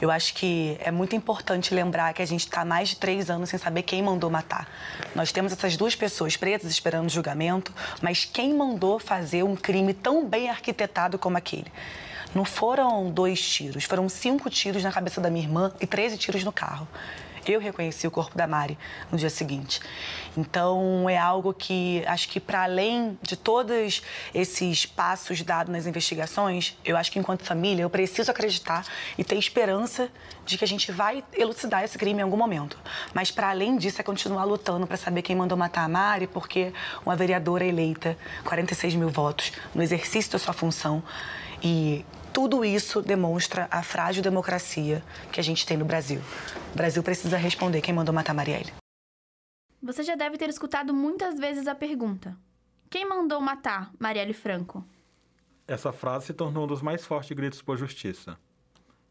Eu acho que é muito importante lembrar que a gente está mais de três anos sem saber quem mandou matar. Nós temos essas duas pessoas pretas esperando julgamento, mas quem mandou fazer um crime tão bem arquitetado como aquele? Não foram dois tiros, foram cinco tiros na cabeça da minha irmã e 13 tiros no carro eu reconheci o corpo da Mari no dia seguinte. Então, é algo que acho que, para além de todos esses passos dados nas investigações, eu acho que, enquanto família, eu preciso acreditar e ter esperança de que a gente vai elucidar esse crime em algum momento. Mas, para além disso, é continuar lutando para saber quem mandou matar a Mari, porque uma vereadora eleita, 46 mil votos, no exercício da sua função, e tudo isso demonstra a frágil democracia que a gente tem no Brasil. O Brasil precisa responder quem mandou matar Marielle. Você já deve ter escutado muitas vezes a pergunta: quem mandou matar Marielle Franco? Essa frase se tornou um dos mais fortes gritos por justiça.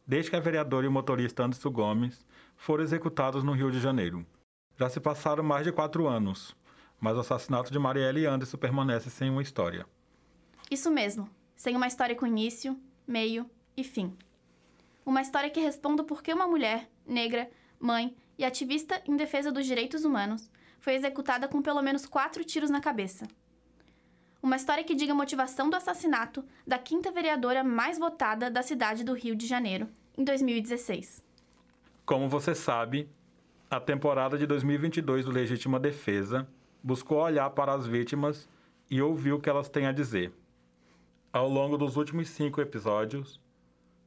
Desde que a vereadora e o motorista Anderson Gomes foram executados no Rio de Janeiro. Já se passaram mais de quatro anos, mas o assassinato de Marielle e Anderson permanece sem uma história. Isso mesmo, sem uma história com início, meio e fim. Uma história que responda por que uma mulher, negra, mãe e ativista em defesa dos direitos humanos foi executada com pelo menos quatro tiros na cabeça. Uma história que diga a motivação do assassinato da quinta vereadora mais votada da cidade do Rio de Janeiro, em 2016. Como você sabe, a temporada de 2022 do Legítima Defesa buscou olhar para as vítimas e ouvir o que elas têm a dizer. Ao longo dos últimos cinco episódios,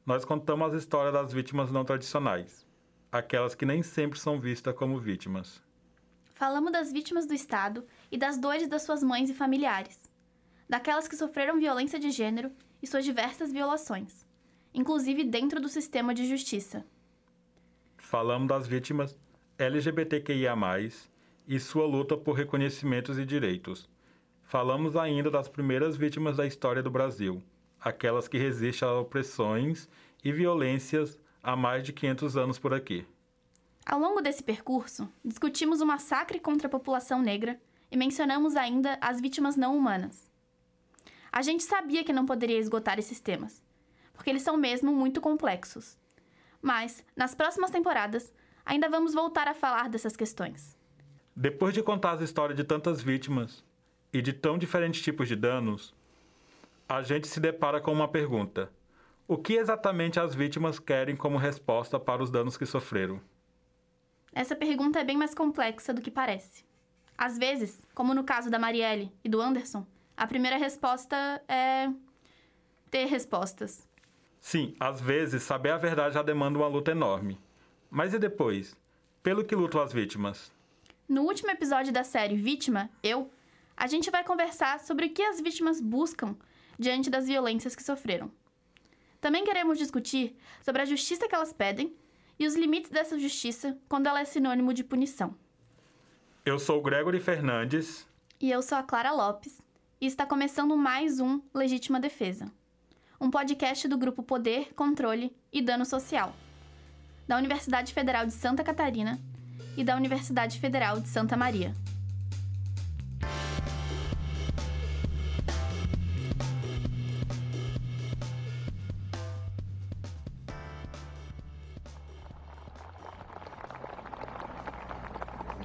nós contamos as histórias das vítimas não tradicionais, aquelas que nem sempre são vistas como vítimas. Falamos das vítimas do Estado e das dores das suas mães e familiares, daquelas que sofreram violência de gênero e suas diversas violações, inclusive dentro do sistema de justiça. Falamos das vítimas LGBTQIA, e sua luta por reconhecimentos e direitos Falamos ainda das primeiras vítimas da história do Brasil, aquelas que resistem a opressões e violências há mais de 500 anos por aqui. Ao longo desse percurso, discutimos o massacre contra a população negra e mencionamos ainda as vítimas não humanas. A gente sabia que não poderia esgotar esses temas, porque eles são mesmo muito complexos. Mas, nas próximas temporadas, ainda vamos voltar a falar dessas questões. Depois de contar as histórias de tantas vítimas, e de tão diferentes tipos de danos, a gente se depara com uma pergunta: o que exatamente as vítimas querem como resposta para os danos que sofreram? Essa pergunta é bem mais complexa do que parece. Às vezes, como no caso da Marielle e do Anderson, a primeira resposta é ter respostas. Sim, às vezes saber a verdade já demanda uma luta enorme. Mas e depois? Pelo que lutam as vítimas? No último episódio da série Vítima, eu, a gente vai conversar sobre o que as vítimas buscam diante das violências que sofreram. Também queremos discutir sobre a justiça que elas pedem e os limites dessa justiça quando ela é sinônimo de punição. Eu sou o Gregory Fernandes. E eu sou a Clara Lopes. E está começando mais um Legítima Defesa um podcast do grupo Poder, Controle e Dano Social, da Universidade Federal de Santa Catarina e da Universidade Federal de Santa Maria.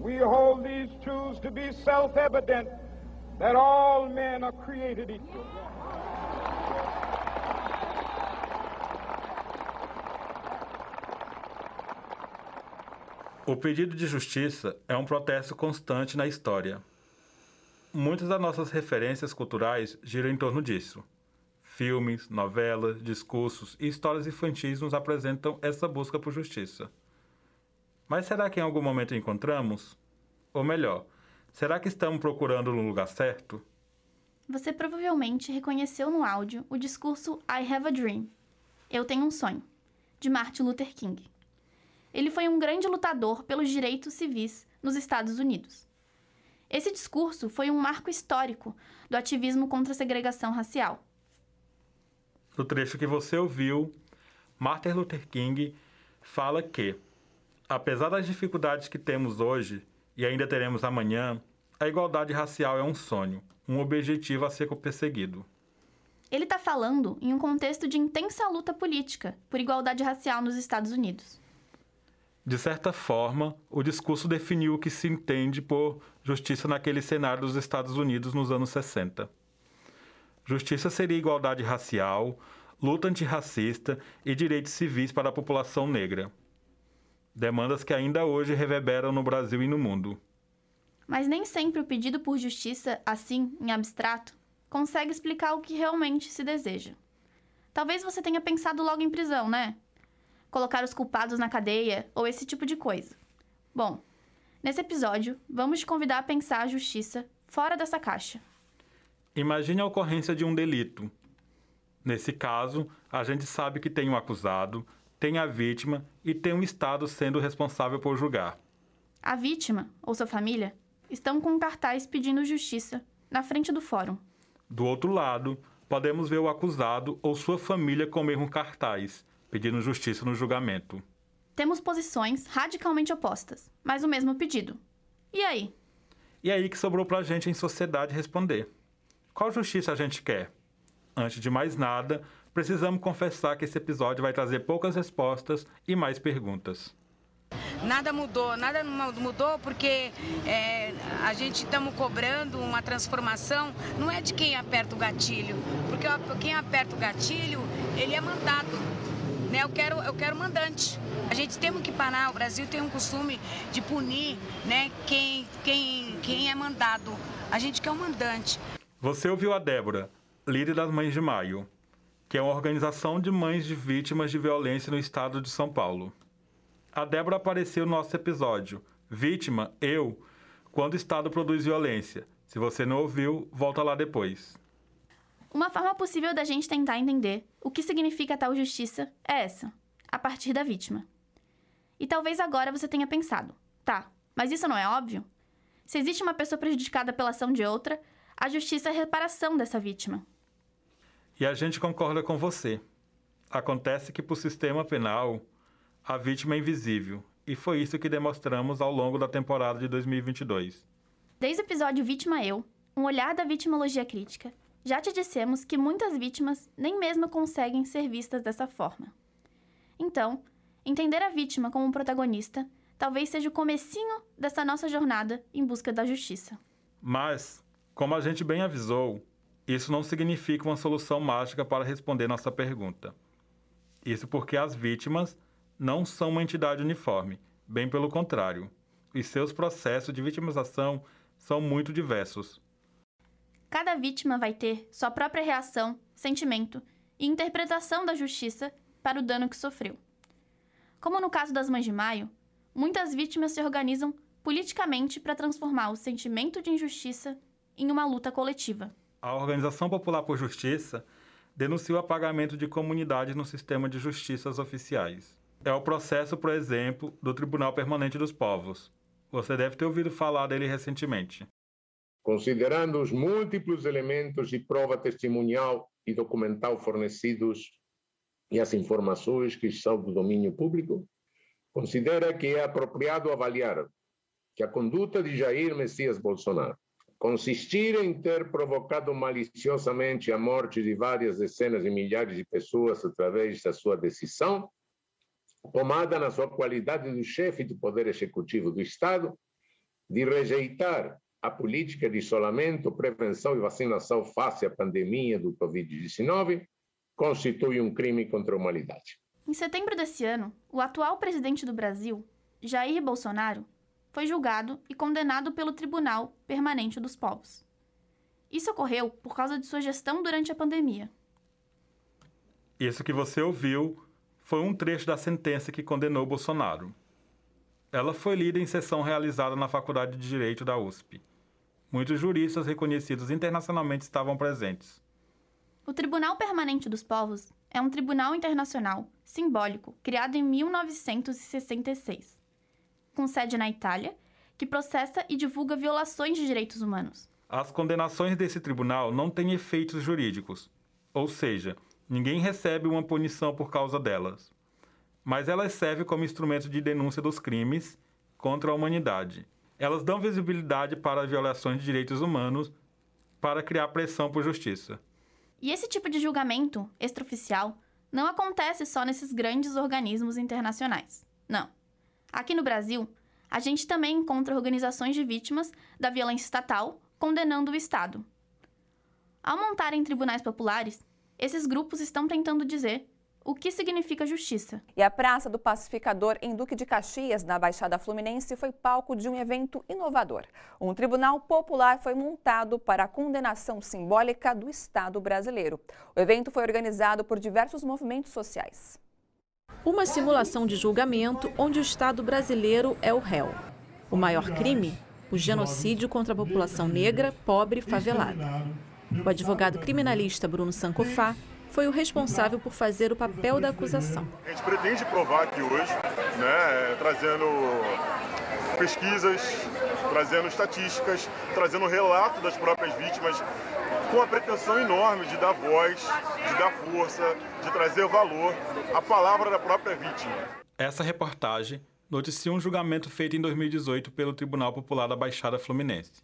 We hold these truths to be self evident that all men are created equal. O pedido de justiça é um protesto constante na história. Muitas das nossas referências culturais giram em torno disso. Filmes, novelas, discursos e histórias infantis nos apresentam essa busca por justiça. Mas será que em algum momento encontramos? Ou melhor, será que estamos procurando no lugar certo? Você provavelmente reconheceu no áudio o discurso I Have a Dream Eu Tenho um Sonho, de Martin Luther King. ele foi um grande lutador pelos direitos civis nos Estados Unidos. Esse discurso foi um marco histórico do ativismo contra a segregação racial. No trecho que você ouviu, Martin Luther King fala que, apesar das dificuldades que temos hoje e ainda teremos amanhã, a igualdade racial é um sonho, um objetivo a ser perseguido. Ele está falando em um contexto de intensa luta política por igualdade racial nos Estados Unidos. De certa forma, o discurso definiu o que se entende por justiça naquele cenário dos Estados Unidos nos anos 60. Justiça seria igualdade racial, luta antirracista e direitos civis para a população negra. Demandas que ainda hoje reverberam no Brasil e no mundo. Mas nem sempre o pedido por justiça, assim, em abstrato, consegue explicar o que realmente se deseja. Talvez você tenha pensado logo em prisão, né? colocar os culpados na cadeia ou esse tipo de coisa. Bom, nesse episódio, vamos te convidar a pensar a justiça fora dessa caixa. Imagine a ocorrência de um delito. Nesse caso, a gente sabe que tem um acusado, tem a vítima e tem um Estado sendo responsável por julgar. A vítima, ou sua família, estão com um cartaz pedindo justiça na frente do fórum. Do outro lado, podemos ver o acusado ou sua família com o mesmo cartaz, pedindo justiça no julgamento. Temos posições radicalmente opostas, mas o mesmo pedido. E aí? E aí que sobrou pra gente em sociedade responder. Qual justiça a gente quer? Antes de mais nada, precisamos confessar que esse episódio vai trazer poucas respostas e mais perguntas. Nada mudou, nada mudou porque é, a gente estamos cobrando uma transformação, não é de quem aperta o gatilho, porque quem aperta o gatilho, ele é mandado. Né? Eu, quero, eu quero mandante. A gente tem que parar, o Brasil tem um costume de punir né, quem, quem, quem é mandado. A gente quer um mandante. Você ouviu a Débora, líder das Mães de Maio, que é uma organização de mães de vítimas de violência no estado de São Paulo. A Débora apareceu no nosso episódio Vítima, eu, quando o Estado produz violência. Se você não ouviu, volta lá depois. Uma forma possível da gente tentar entender o que significa tal justiça é essa, a partir da vítima. E talvez agora você tenha pensado, tá, mas isso não é óbvio? Se existe uma pessoa prejudicada pela ação de outra, a justiça é a reparação dessa vítima. E a gente concorda com você. Acontece que, por sistema penal, a vítima é invisível, e foi isso que demonstramos ao longo da temporada de 2022. Desde o episódio Vítima Eu, um olhar da vitimologia crítica, já te dissemos que muitas vítimas nem mesmo conseguem ser vistas dessa forma. Então, entender a vítima como um protagonista talvez seja o comecinho dessa nossa jornada em busca da justiça. Mas, como a gente bem avisou, isso não significa uma solução mágica para responder nossa pergunta. Isso porque as vítimas não são uma entidade uniforme, bem pelo contrário. E seus processos de vitimização são muito diversos. Cada vítima vai ter sua própria reação, sentimento e interpretação da justiça para o dano que sofreu. Como no caso das Mães de Maio, muitas vítimas se organizam politicamente para transformar o sentimento de injustiça em uma luta coletiva. A Organização Popular por Justiça denuncia o apagamento de comunidades no sistema de justiças oficiais. É o processo, por exemplo, do Tribunal Permanente dos Povos. Você deve ter ouvido falar dele recentemente. Considerando os múltiplos elementos de prova testemunhal e documental fornecidos e as informações que são do domínio público, considera que é apropriado avaliar que a conduta de Jair Messias Bolsonaro consistir em ter provocado maliciosamente a morte de várias dezenas de milhares de pessoas através da sua decisão, tomada na sua qualidade de chefe do Poder Executivo do Estado, de rejeitar a política de isolamento, prevenção e vacinação face à pandemia do Covid-19 constitui um crime contra a humanidade. Em setembro desse ano, o atual presidente do Brasil, Jair Bolsonaro, foi julgado e condenado pelo Tribunal Permanente dos Povos. Isso ocorreu por causa de sua gestão durante a pandemia. Isso que você ouviu foi um trecho da sentença que condenou Bolsonaro. Ela foi lida em sessão realizada na Faculdade de Direito da USP. Muitos juristas reconhecidos internacionalmente estavam presentes. O Tribunal Permanente dos Povos é um tribunal internacional simbólico criado em 1966, com sede na Itália, que processa e divulga violações de direitos humanos. As condenações desse tribunal não têm efeitos jurídicos, ou seja, ninguém recebe uma punição por causa delas. Mas elas servem como instrumento de denúncia dos crimes contra a humanidade. Elas dão visibilidade para as violações de direitos humanos para criar pressão por justiça. E esse tipo de julgamento extraoficial não acontece só nesses grandes organismos internacionais. Não. Aqui no Brasil, a gente também encontra organizações de vítimas da violência estatal condenando o Estado. Ao montarem tribunais populares, esses grupos estão tentando dizer o que significa justiça. E a Praça do Pacificador, em Duque de Caxias, na Baixada Fluminense, foi palco de um evento inovador. Um tribunal popular foi montado para a condenação simbólica do Estado brasileiro. O evento foi organizado por diversos movimentos sociais. Uma simulação de julgamento onde o Estado brasileiro é o réu. O maior crime? O genocídio contra a população negra, pobre e favelada. O advogado criminalista Bruno Sancofá foi o responsável por fazer o papel da acusação. A gente pretende provar aqui hoje, né, trazendo pesquisas, trazendo estatísticas, trazendo relato das próprias vítimas, com a pretensão enorme de dar voz, de dar força, de trazer valor à palavra da própria vítima. Essa reportagem noticia um julgamento feito em 2018 pelo Tribunal Popular da Baixada Fluminense,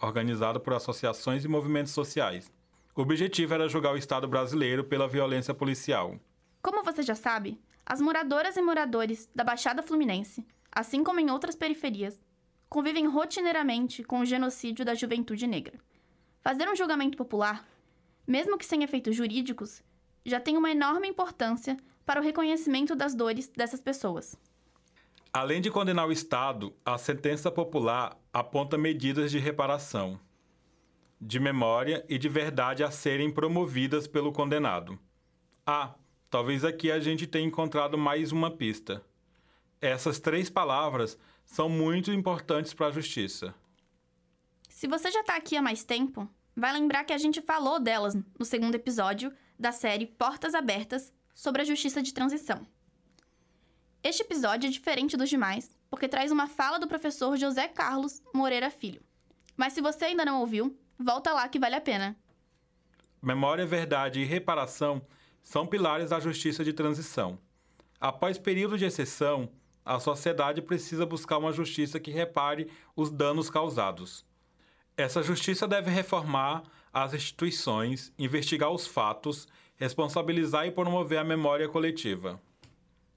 organizado por associações e movimentos sociais. O objetivo era julgar o Estado brasileiro pela violência policial. Como você já sabe, as moradoras e moradores da Baixada Fluminense, assim como em outras periferias, convivem rotineiramente com o genocídio da juventude negra. Fazer um julgamento popular, mesmo que sem efeitos jurídicos, já tem uma enorme importância para o reconhecimento das dores dessas pessoas. Além de condenar o Estado, a sentença popular aponta medidas de reparação de memória e de verdade a serem promovidas pelo condenado. Ah, talvez aqui a gente tenha encontrado mais uma pista. Essas três palavras são muito importantes para a justiça. Se você já está aqui há mais tempo, vai lembrar que a gente falou delas no segundo episódio da série Portas Abertas sobre a justiça de transição. Este episódio é diferente dos demais porque traz uma fala do professor José Carlos Moreira Filho. Mas se você ainda não ouviu, Volta lá que vale a pena. Memória, verdade e reparação são pilares da justiça de transição. Após período de exceção, a sociedade precisa buscar uma justiça que repare os danos causados. Essa justiça deve reformar as instituições, investigar os fatos, responsabilizar e promover a memória coletiva.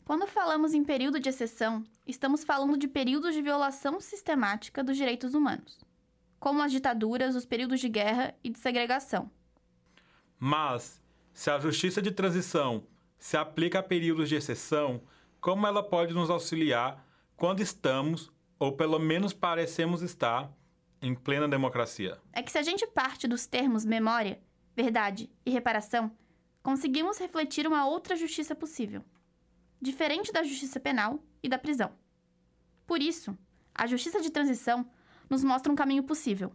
Quando falamos em período de exceção, estamos falando de períodos de violação sistemática dos direitos humanos como as ditaduras, os períodos de guerra e de segregação. Mas, se a justiça de transição se aplica a períodos de exceção, como ela pode nos auxiliar quando estamos, ou pelo menos parecemos estar, em plena democracia? É que se a gente parte dos termos memória, verdade e reparação, conseguimos refletir uma outra justiça possível, diferente da justiça penal e da prisão. Por isso, a justiça de transição nos mostra um caminho possível.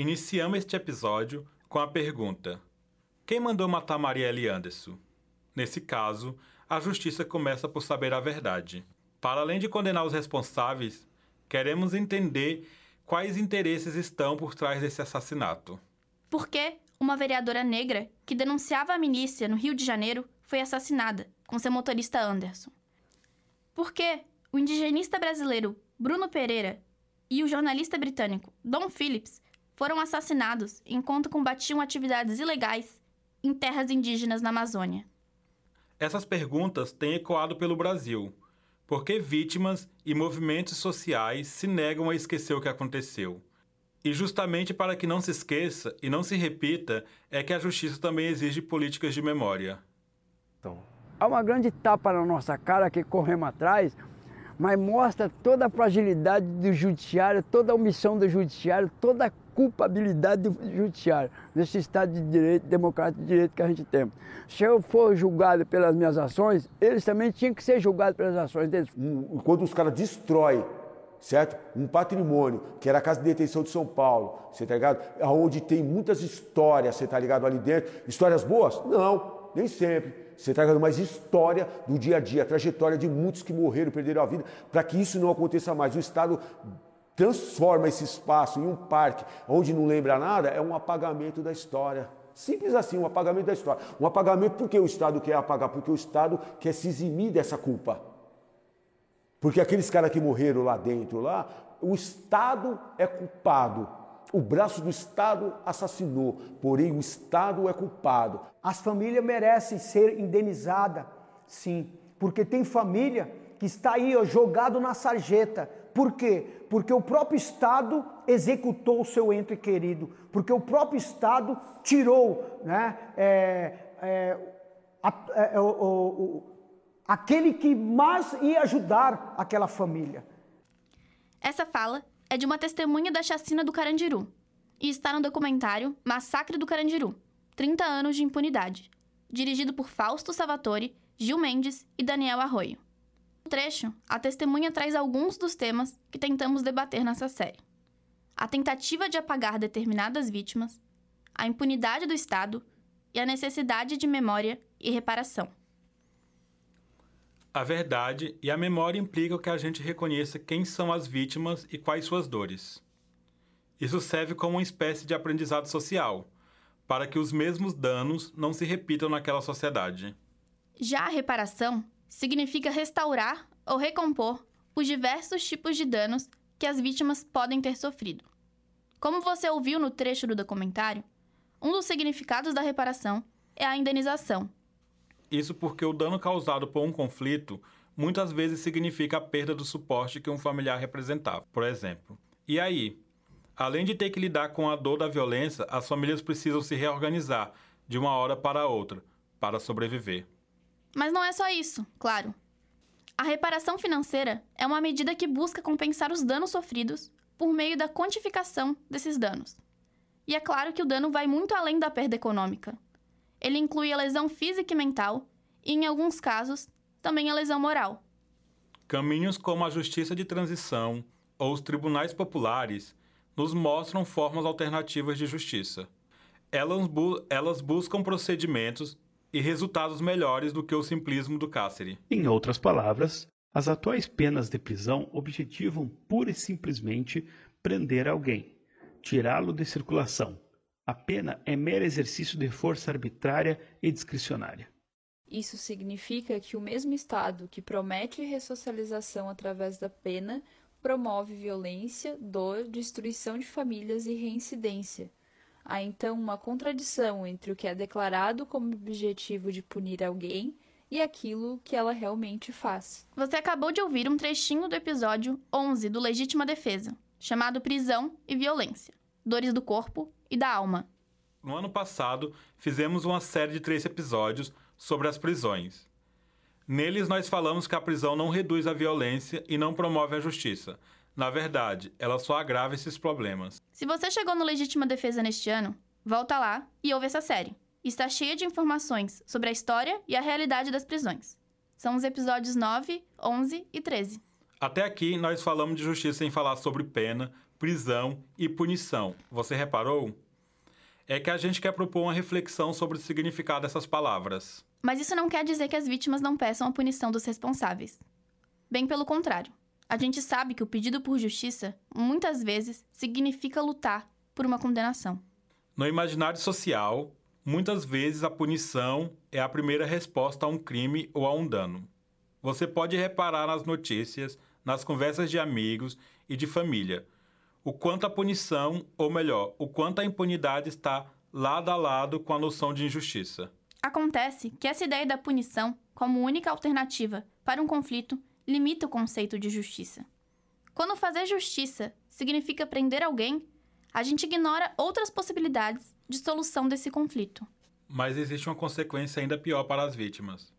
Iniciamos este episódio com a pergunta: Quem mandou matar Marielle Anderson? Nesse caso, a justiça começa por saber a verdade. Para além de condenar os responsáveis, queremos entender quais interesses estão por trás desse assassinato. Por que uma vereadora negra que denunciava a milícia no Rio de Janeiro foi assassinada com seu motorista Anderson? Por que o indigenista brasileiro Bruno Pereira e o jornalista britânico Don Phillips foram assassinados enquanto combatiam atividades ilegais em terras indígenas na Amazônia? Essas perguntas têm ecoado pelo Brasil, porque vítimas e movimentos sociais se negam a esquecer o que aconteceu. E justamente para que não se esqueça e não se repita, é que a justiça também exige políticas de memória. Então, há uma grande tapa na nossa cara que corremos atrás, mas mostra toda a fragilidade do judiciário, toda a omissão do judiciário, toda a culpabilidade do judiciário nesse Estado de direito, democrático de direito que a gente tem. Se eu for julgado pelas minhas ações, eles também tinham que ser julgados pelas ações deles. Quando os caras destroem certo? Um patrimônio, que era a Casa de Detenção de São Paulo, você tá ligado? Onde tem muitas histórias, você tá ligado ali dentro. Histórias boas? Não, nem sempre. Você tá ligado? Mas história do dia a dia, a trajetória de muitos que morreram, perderam a vida, para que isso não aconteça mais. O Estado transforma esse espaço em um parque onde não lembra nada, é um apagamento da história. Simples assim, um apagamento da história. Um apagamento porque o Estado quer apagar, porque o Estado quer se eximir dessa culpa. Porque aqueles caras que morreram lá dentro, lá, o Estado é culpado. O braço do Estado assassinou, porém o Estado é culpado. As famílias merecem ser indenizadas, sim, porque tem família que está aí ó, jogado na sarjeta. Por quê? Porque o próprio Estado executou o seu ente querido, porque o próprio Estado tirou né, é, é, a, é, o, aquele que mais ia ajudar aquela família. Essa fala é de uma testemunha da chacina do Carandiru e está no documentário Massacre do Carandiru 30 anos de impunidade, dirigido por Fausto Salvatore, Gil Mendes e Daniel Arroio. No trecho, a testemunha traz alguns dos temas que tentamos debater nessa série: a tentativa de apagar determinadas vítimas, a impunidade do Estado e a necessidade de memória e reparação. A verdade e a memória implicam que a gente reconheça quem são as vítimas e quais suas dores. Isso serve como uma espécie de aprendizado social, para que os mesmos danos não se repitam naquela sociedade. Já a reparação significa restaurar ou recompor os diversos tipos de danos que as vítimas podem ter sofrido. Como você ouviu no trecho do documentário, um dos significados da reparação é a indenização, isso porque o dano causado por um conflito muitas vezes significa a perda do suporte que um familiar representava, por exemplo. E aí? Além de ter que lidar com a dor da violência, as famílias precisam se reorganizar de uma hora para outra para sobreviver. Mas não é só isso, claro. A reparação financeira é uma medida que busca compensar os danos sofridos por meio da quantificação desses danos. E é claro que o dano vai muito além da perda econômica. Ele inclui a lesão física e mental, e, em alguns casos, também a lesão moral. Caminhos como a justiça de transição ou os tribunais populares nos mostram formas alternativas de justiça. Elas, bu elas buscam procedimentos e resultados melhores do que o simplismo do cárcere. Em outras palavras, as atuais penas de prisão objetivam pura e simplesmente prender alguém, tirá-lo de circulação, a pena é mero exercício de força arbitrária e discricionária. Isso significa que o mesmo Estado que promete ressocialização através da pena promove violência, dor, destruição de famílias e reincidência. Há então uma contradição entre o que é declarado como objetivo de punir alguém e aquilo que ela realmente faz. Você acabou de ouvir um trechinho do episódio 11 do Legítima Defesa, chamado Prisão e Violência Dores do Corpo e da alma. No ano passado, fizemos uma série de três episódios sobre as prisões. Neles, nós falamos que a prisão não reduz a violência e não promove a justiça. Na verdade, ela só agrava esses problemas. Se você chegou no Legítima Defesa neste ano, volta lá e ouve essa série. Está cheia de informações sobre a história e a realidade das prisões. São os episódios 9, 11 e 13. Até aqui, nós falamos de justiça sem falar sobre pena, prisão e punição. Você reparou? É que a gente quer propor uma reflexão sobre o significado dessas palavras. Mas isso não quer dizer que as vítimas não peçam a punição dos responsáveis. Bem pelo contrário. A gente sabe que o pedido por justiça, muitas vezes, significa lutar por uma condenação. No imaginário social, muitas vezes a punição é a primeira resposta a um crime ou a um dano. Você pode reparar nas notícias, nas conversas de amigos e de família o quanto a punição, ou melhor, o quanto a impunidade está lado a lado com a noção de injustiça. Acontece que essa ideia da punição, como única alternativa para um conflito, limita o conceito de justiça. Quando fazer justiça significa prender alguém, a gente ignora outras possibilidades de solução desse conflito. Mas existe uma consequência ainda pior para as vítimas.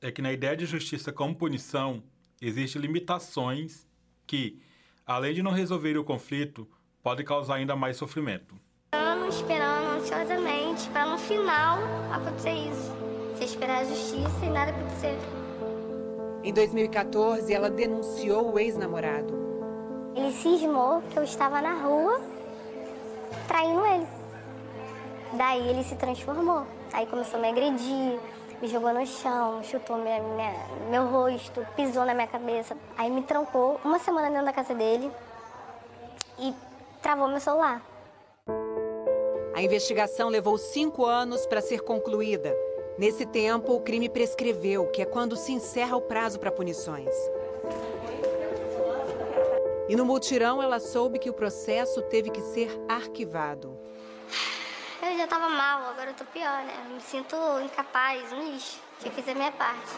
É que na ideia de justiça como punição, existem limitações que, além de não resolver o conflito, podem causar ainda mais sofrimento. Anos esperando ansiosamente para no final acontecer isso. Você esperar a justiça e nada acontecer. Em 2014, ela denunciou o ex-namorado. Ele cismou que eu estava na rua traindo ele. Daí ele se transformou. Aí começou a me agredir, me jogou no chão, chutou minha, minha, meu rosto, pisou na minha cabeça. Aí me trancou uma semana dentro da casa dele e travou meu celular. A investigação levou cinco anos para ser concluída. Nesse tempo, o crime prescreveu, que é quando se encerra o prazo para punições. E no mutirão, ela soube que o processo teve que ser arquivado. Eu já estava mal, agora eu tô pior, né? Eu me sinto incapaz, um lixo. Tinha que fazer a minha parte.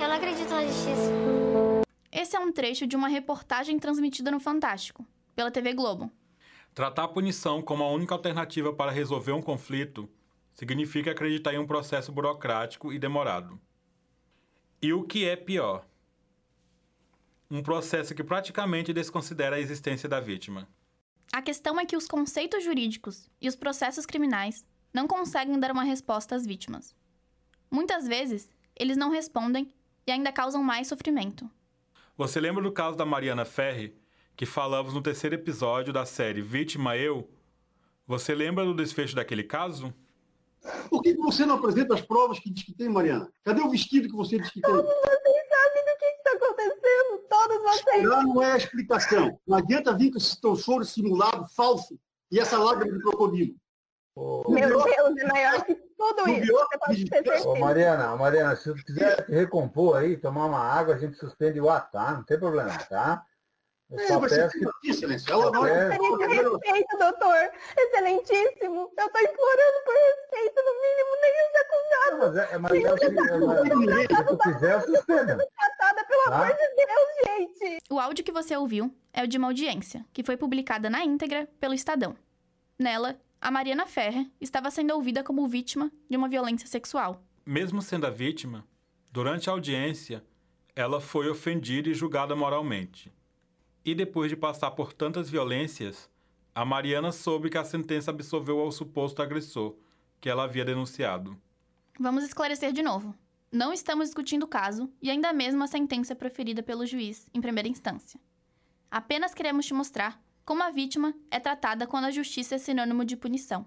Eu não acredito na justiça. Esse é um trecho de uma reportagem transmitida no Fantástico, pela TV Globo. Tratar a punição como a única alternativa para resolver um conflito significa acreditar em um processo burocrático e demorado. E o que é pior? Um processo que praticamente desconsidera a existência da vítima. A questão é que os conceitos jurídicos e os processos criminais não conseguem dar uma resposta às vítimas. Muitas vezes, eles não respondem e ainda causam mais sofrimento. Você lembra do caso da Mariana Ferri, que falamos no terceiro episódio da série Vítima Eu? Você lembra do desfecho daquele caso? Por que você não apresenta as provas que diz que tem, Mariana? Cadê o vestido que você diz que tem? Todos vocês sabem do que está acontecendo. Todos vocês. Não, não é a explicação. Não adianta vir com esse teu choro simulado, falso, e essa lágrima de crocodilo. Meu Deus, é maior que tudo isso. Você pode ter. Ô, Mariana, Mariana, se tu quiser recompor aí, tomar uma água, a gente suspende o ato, tá? Não tem problema, tá? Eu É, só vai ser que... excelência. Ela não É. Respeito, doutor. Excelentíssimo. Eu tô implorando por respeito, no mínimo, nem os acusados. Mas é, mas é o seguinte, é, mas- se tu quiser, eu suspendo. Tratada, pelo amor de Deus, gente. O áudio que você ouviu é o de uma audiência, que foi publicada na íntegra pelo Estadão. Nela, a Mariana Ferrer estava sendo ouvida como vítima de uma violência sexual. Mesmo sendo a vítima, durante a audiência, ela foi ofendida e julgada moralmente. E depois de passar por tantas violências, a Mariana soube que a sentença absolveu ao suposto agressor, que ela havia denunciado. Vamos esclarecer de novo. Não estamos discutindo o caso e ainda mesmo a sentença proferida pelo juiz em primeira instância. Apenas queremos te mostrar como a vítima é tratada quando a justiça é sinônimo de punição.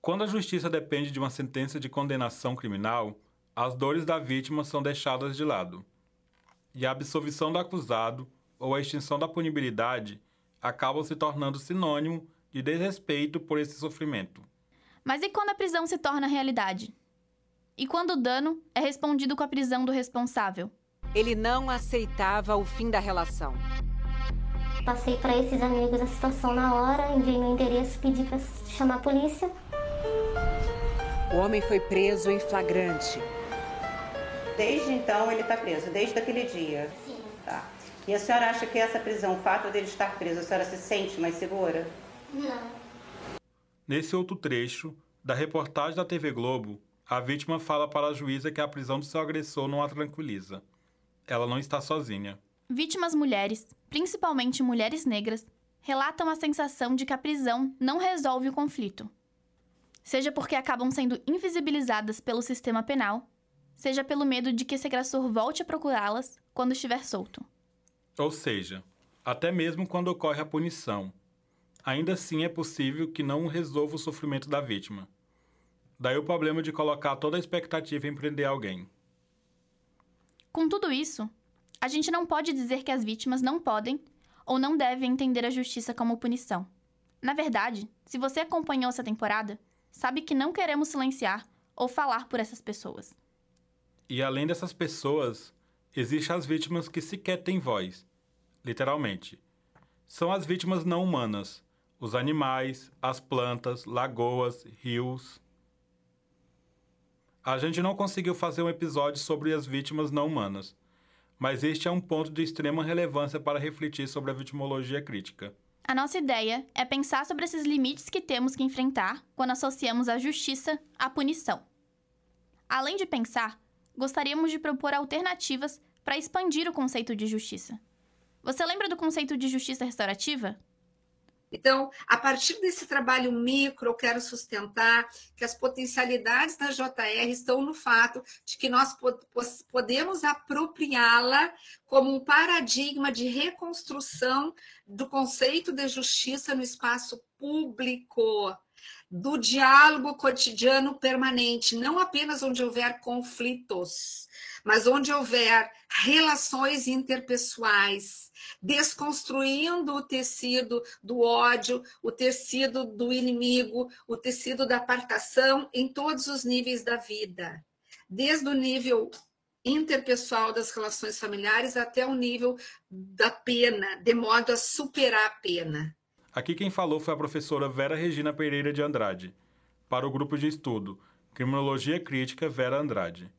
Quando a justiça depende de uma sentença de condenação criminal, as dores da vítima são deixadas de lado. E a absolvição do acusado ou a extinção da punibilidade acabam se tornando sinônimo de desrespeito por esse sofrimento. Mas e quando a prisão se torna realidade? E quando o dano é respondido com a prisão do responsável? Ele não aceitava o fim da relação. Passei para esses amigos a situação na hora, enviei meu endereço, pedi para chamar a polícia. O homem foi preso em flagrante. Desde então ele está preso, desde aquele dia. Sim. Tá. E a senhora acha que essa prisão, o fato dele estar preso, a senhora se sente mais segura? Não. Nesse outro trecho, da reportagem da TV Globo, a vítima fala para a juíza que a prisão do seu agressor não a tranquiliza. Ela não está sozinha. Vítimas mulheres, principalmente mulheres negras, relatam a sensação de que a prisão não resolve o conflito. Seja porque acabam sendo invisibilizadas pelo sistema penal, seja pelo medo de que esse agressor volte a procurá-las quando estiver solto. Ou seja, até mesmo quando ocorre a punição, ainda assim é possível que não resolva o sofrimento da vítima. Daí o problema de colocar toda a expectativa em prender alguém. Com tudo isso, a gente não pode dizer que as vítimas não podem ou não devem entender a justiça como punição. Na verdade, se você acompanhou essa temporada, sabe que não queremos silenciar ou falar por essas pessoas. E além dessas pessoas, existem as vítimas que sequer têm voz, literalmente. São as vítimas não humanas, os animais, as plantas, lagoas, rios. A gente não conseguiu fazer um episódio sobre as vítimas não humanas, mas este é um ponto de extrema relevância para refletir sobre a vitimologia crítica. A nossa ideia é pensar sobre esses limites que temos que enfrentar quando associamos a justiça à punição. Além de pensar, gostaríamos de propor alternativas para expandir o conceito de justiça. Você lembra do conceito de justiça restaurativa? Então, a partir desse trabalho micro, eu quero sustentar que as potencialidades da JR estão no fato de que nós podemos apropriá-la como um paradigma de reconstrução do conceito de justiça no espaço público, do diálogo cotidiano permanente, não apenas onde houver conflitos, mas onde houver relações interpessoais, desconstruindo o tecido do ódio, o tecido do inimigo, o tecido da apartação em todos os níveis da vida, desde o nível interpessoal das relações familiares até o nível da pena, de modo a superar a pena. Aqui quem falou foi a professora Vera Regina Pereira de Andrade, para o grupo de estudo Criminologia Crítica Vera Andrade.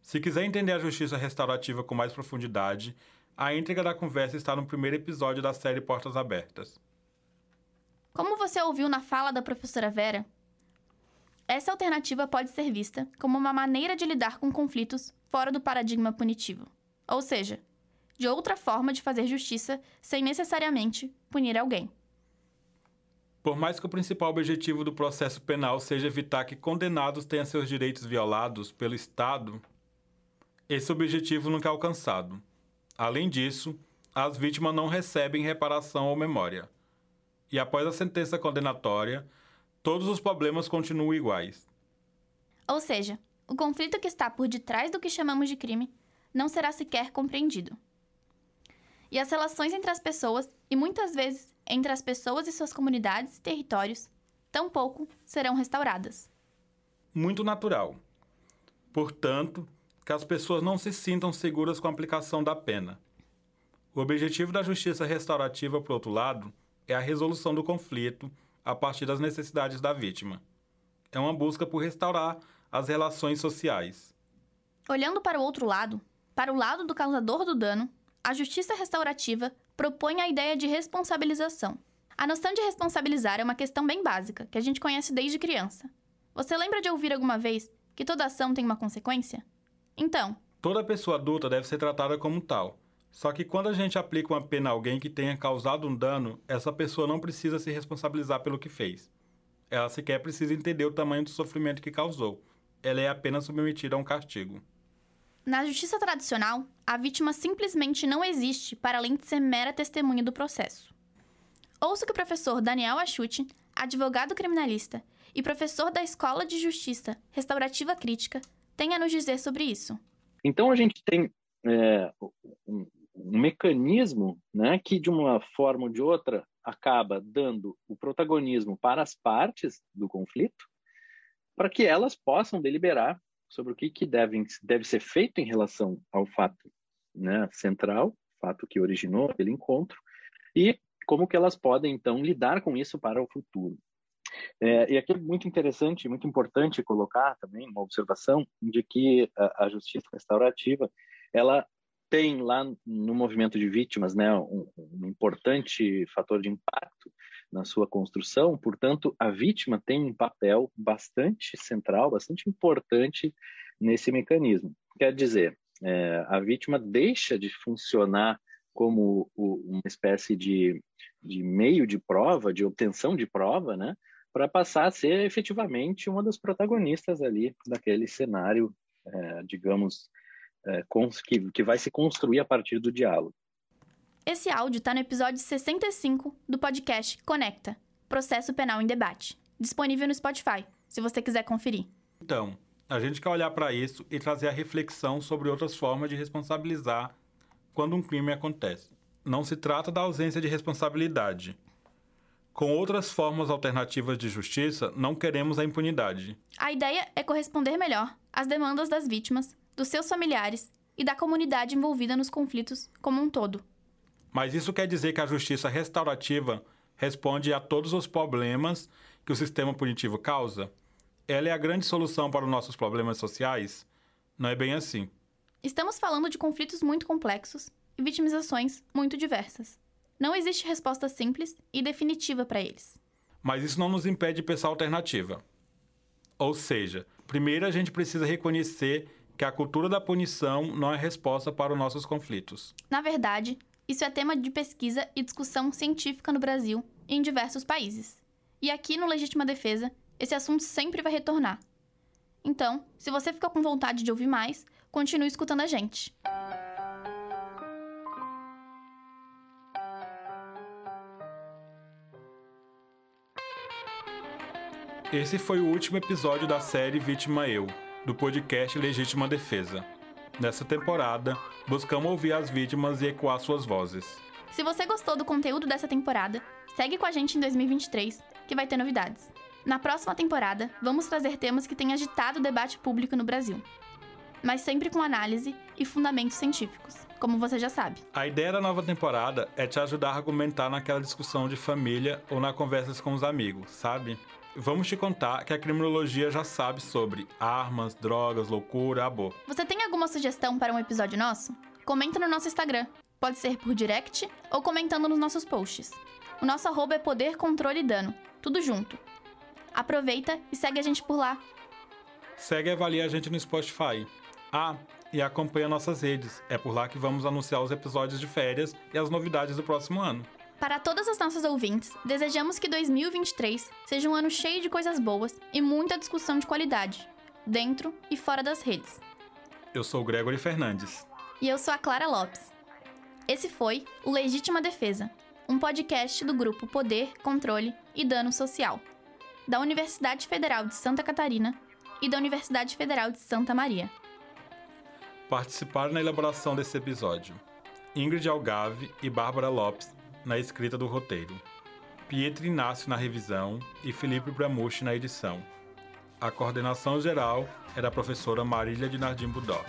Se quiser entender a justiça restaurativa com mais profundidade, a íntegra da conversa está no primeiro episódio da série Portas Abertas. Como você ouviu na fala da professora Vera, essa alternativa pode ser vista como uma maneira de lidar com conflitos fora do paradigma punitivo. Ou seja, de outra forma de fazer justiça sem necessariamente punir alguém. Por mais que o principal objetivo do processo penal seja evitar que condenados tenham seus direitos violados pelo Estado, esse objetivo nunca é alcançado. Além disso, as vítimas não recebem reparação ou memória. E após a sentença condenatória, todos os problemas continuam iguais. Ou seja, o conflito que está por detrás do que chamamos de crime não será sequer compreendido. E as relações entre as pessoas, e muitas vezes entre as pessoas e suas comunidades e territórios, tampouco serão restauradas. Muito natural. Portanto, que as pessoas não se sintam seguras com a aplicação da pena. O objetivo da justiça restaurativa, por outro lado, é a resolução do conflito a partir das necessidades da vítima. É uma busca por restaurar as relações sociais. Olhando para o outro lado, para o lado do causador do dano, a justiça restaurativa propõe a ideia de responsabilização. A noção de responsabilizar é uma questão bem básica, que a gente conhece desde criança. Você lembra de ouvir alguma vez que toda ação tem uma consequência? Então, toda pessoa adulta deve ser tratada como tal. Só que quando a gente aplica uma pena a alguém que tenha causado um dano, essa pessoa não precisa se responsabilizar pelo que fez. Ela sequer precisa entender o tamanho do sofrimento que causou. Ela é apenas submetida a um castigo. Na justiça tradicional, a vítima simplesmente não existe para além de ser mera testemunha do processo. Ouça que o professor Daniel Achuti, advogado criminalista e professor da Escola de Justiça Restaurativa Crítica, tem a nos dizer sobre isso? Então a gente tem é, um, um, mecanismo né, que, de uma forma ou de outra, acaba dando o protagonismo para as partes do conflito, para que elas possam deliberar sobre o que, que deve, deve ser feito em relação ao fato né, central, fato que originou aquele encontro, e como que elas podem, então, lidar com isso para o futuro. É, e aqui é muito interessante, muito importante colocar também uma observação de que a, a justiça restaurativa ela tem lá no movimento de vítimas né, um, um, importante fator de impacto na sua construção, portanto, a vítima tem um papel bastante central, bastante importante nesse mecanismo. Quer dizer, é, a vítima deixa de funcionar como o, uma espécie de, de meio de prova, de obtenção de prova, né, para passar a ser efetivamente uma das protagonistas ali daquele cenário, é, digamos, é, que, que vai se construir a partir do diálogo. Esse áudio está no episódio 65 do podcast Conecta Processo Penal em Debate, disponível no Spotify, se você quiser conferir. Então, a gente quer olhar para isso e trazer a reflexão sobre outras formas de responsabilizar quando um crime acontece. Não se trata da ausência de responsabilidade, com outras formas alternativas de justiça, não queremos a impunidade. A ideia é corresponder melhor às demandas das vítimas, dos seus familiares e da comunidade envolvida nos conflitos como um todo. Mas isso quer dizer que a justiça restaurativa responde a todos os problemas que o sistema punitivo causa? Ela é a grande solução para os nossos problemas sociais? Não é bem assim. Estamos falando de conflitos muito complexos e vitimizações muito diversas. Não existe resposta simples e definitiva para eles. Mas isso não nos impede de pensar alternativa. Ou seja, primeiro a gente precisa reconhecer que a cultura da punição não é resposta para os nossos conflitos. Na verdade, isso é tema de pesquisa e discussão científica no Brasil e em diversos países. E aqui no Legítima Defesa, esse assunto sempre vai retornar. Então, se você ficou com vontade de ouvir mais, continue escutando a gente. Esse foi o último episódio da série Vítima Eu, do podcast Legítima Defesa. Nessa temporada, buscamos ouvir as vítimas e ecoar suas vozes. Se você gostou do conteúdo dessa temporada, segue com a gente em 2023, que vai ter novidades. Na próxima temporada, vamos trazer temas que têm agitado o debate público no Brasil, mas sempre com análise e fundamentos científicos, como você já sabe. A ideia da nova temporada é te ajudar a argumentar naquela discussão de família ou na conversas com os amigos, sabe? Vamos te contar que a criminologia já sabe sobre armas, drogas, loucura, amor. Você tem alguma sugestão para um episódio nosso? Comenta no nosso Instagram. Pode ser por direct ou comentando nos nossos posts. O nosso arroba é Poder, Controle e Dano. Tudo junto. Aproveita e segue a gente por lá. Segue e avalia a gente no Spotify. Ah, e acompanha nossas redes. É por lá que vamos anunciar os episódios de férias e as novidades do próximo ano. Para todas as nossas ouvintes, desejamos que 2023 seja um ano cheio de coisas boas e muita discussão de qualidade, dentro e fora das redes. Eu sou o Gregory Fernandes. E eu sou a Clara Lopes. Esse foi o Legítima Defesa, um podcast do grupo Poder, Controle e Dano Social, da Universidade Federal de Santa Catarina e da Universidade Federal de Santa Maria. Participaram na elaboração desse episódio Ingrid Algave e Bárbara Lopes, na escrita do roteiro, Pietro Inácio na revisão e Felipe Bramucci na edição. A coordenação geral é da professora Marília de Nardim Budó.